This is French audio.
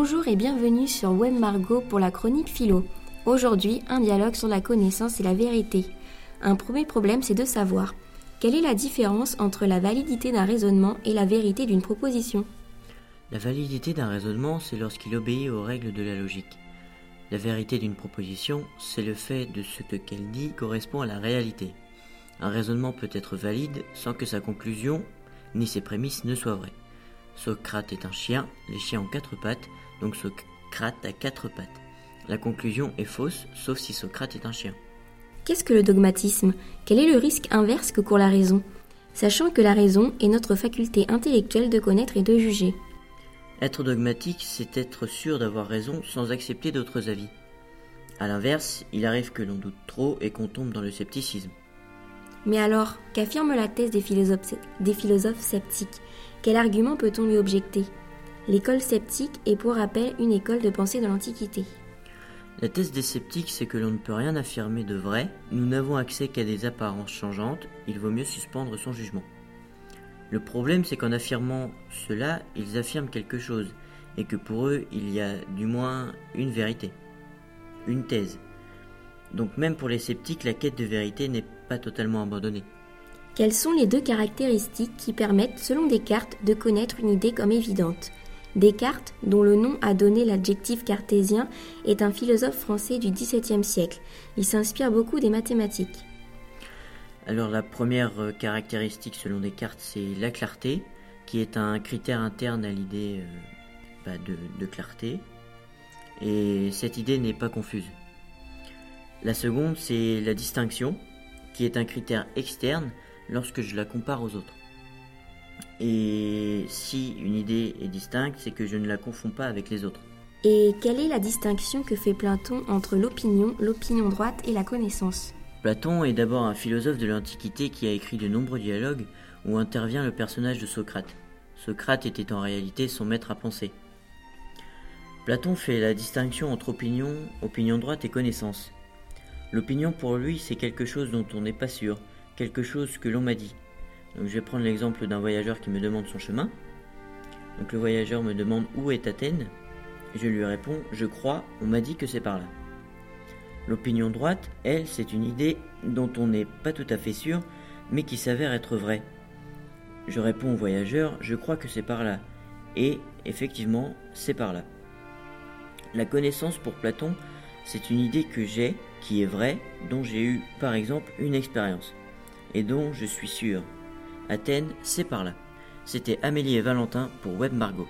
Bonjour et bienvenue sur Web Margot pour la chronique philo. Aujourd'hui, un dialogue sur la connaissance et la vérité. Un premier problème, c'est de savoir quelle est la différence entre la validité d'un raisonnement et la vérité d'une proposition? La validité d'un raisonnement, c'est lorsqu'il obéit aux règles de la logique. La vérité d'une proposition, c'est le fait de ce que qu'elle dit correspond à la réalité. Un raisonnement peut être valide sans que sa conclusion ni ses prémices ne soient vraies. Socrate est un chien, les chiens ont quatre pattes, donc Socrate a quatre pattes. La conclusion est fausse, sauf si Socrate est un chien. Qu'est-ce que le dogmatisme? Quel est le risque inverse que court la raison? Sachant que la raison est notre faculté intellectuelle de connaître et de juger. Être dogmatique, c'est être sûr d'avoir raison sans accepter d'autres avis. A l'inverse, il arrive que l'on doute trop et qu'on tombe dans le scepticisme. Mais alors, qu'affirme la thèse des philosophes, des philosophes sceptiques? Quel argument peut-on lui objecter? L'école sceptique est pour rappel une école de pensée de l'Antiquité. La thèse des sceptiques, c'est que l'on ne peut rien affirmer de vrai, nous n'avons accès qu'à des apparences changeantes, il vaut mieux suspendre son jugement. Le problème, c'est qu'en affirmant cela, ils affirment quelque chose, et que pour eux, il y a du moins une vérité, une thèse. Donc même pour les sceptiques, la quête de vérité n'est pas totalement abandonnée. Quelles sont les deux caractéristiques qui permettent, selon Descartes, de connaître une idée comme évidente? Descartes, dont le nom a donné l'adjectif cartésien, est un philosophe français du XVIIe siècle. Il s'inspire beaucoup des mathématiques. Alors la première euh, caractéristique selon Descartes, c'est la clarté, qui est un critère interne à l'idée euh, bah, de clarté. Et cette idée n'est pas confuse. La seconde, c'est la distinction, qui est un critère externe lorsque je la compare aux autres. Et si une idée est distincte, c'est que je ne la confonds pas avec les autres. Et quelle est la distinction que fait Platon entre l'opinion, l'opinion droite et la connaissance? Platon est d'abord un philosophe de l'Antiquité qui a écrit de nombreux dialogues où intervient le personnage de Socrate. Socrate était en réalité son maître à penser. Platon fait la distinction entre opinion, opinion droite et connaissance. L'opinion pour lui, c'est quelque chose dont on n'est pas sûr, quelque chose que l'on m'a dit. Donc je vais prendre l'exemple d'un voyageur qui me demande son chemin. Donc le voyageur me demande où est Athènes. Je lui réponds je crois, on m'a dit que c'est par là. L'opinion droite, elle, c'est une idée dont on n'est pas tout à fait sûr, mais qui s'avère être vraie. Je réponds au voyageur je crois que c'est par là. Et effectivement, c'est par là. La connaissance pour Platon, c'est une idée que j'ai, qui est vraie, dont j'ai eu par exemple une expérience, et dont je suis sûr. Athènes, c'est par là. C'était Amélie et Valentin pour Web Margot.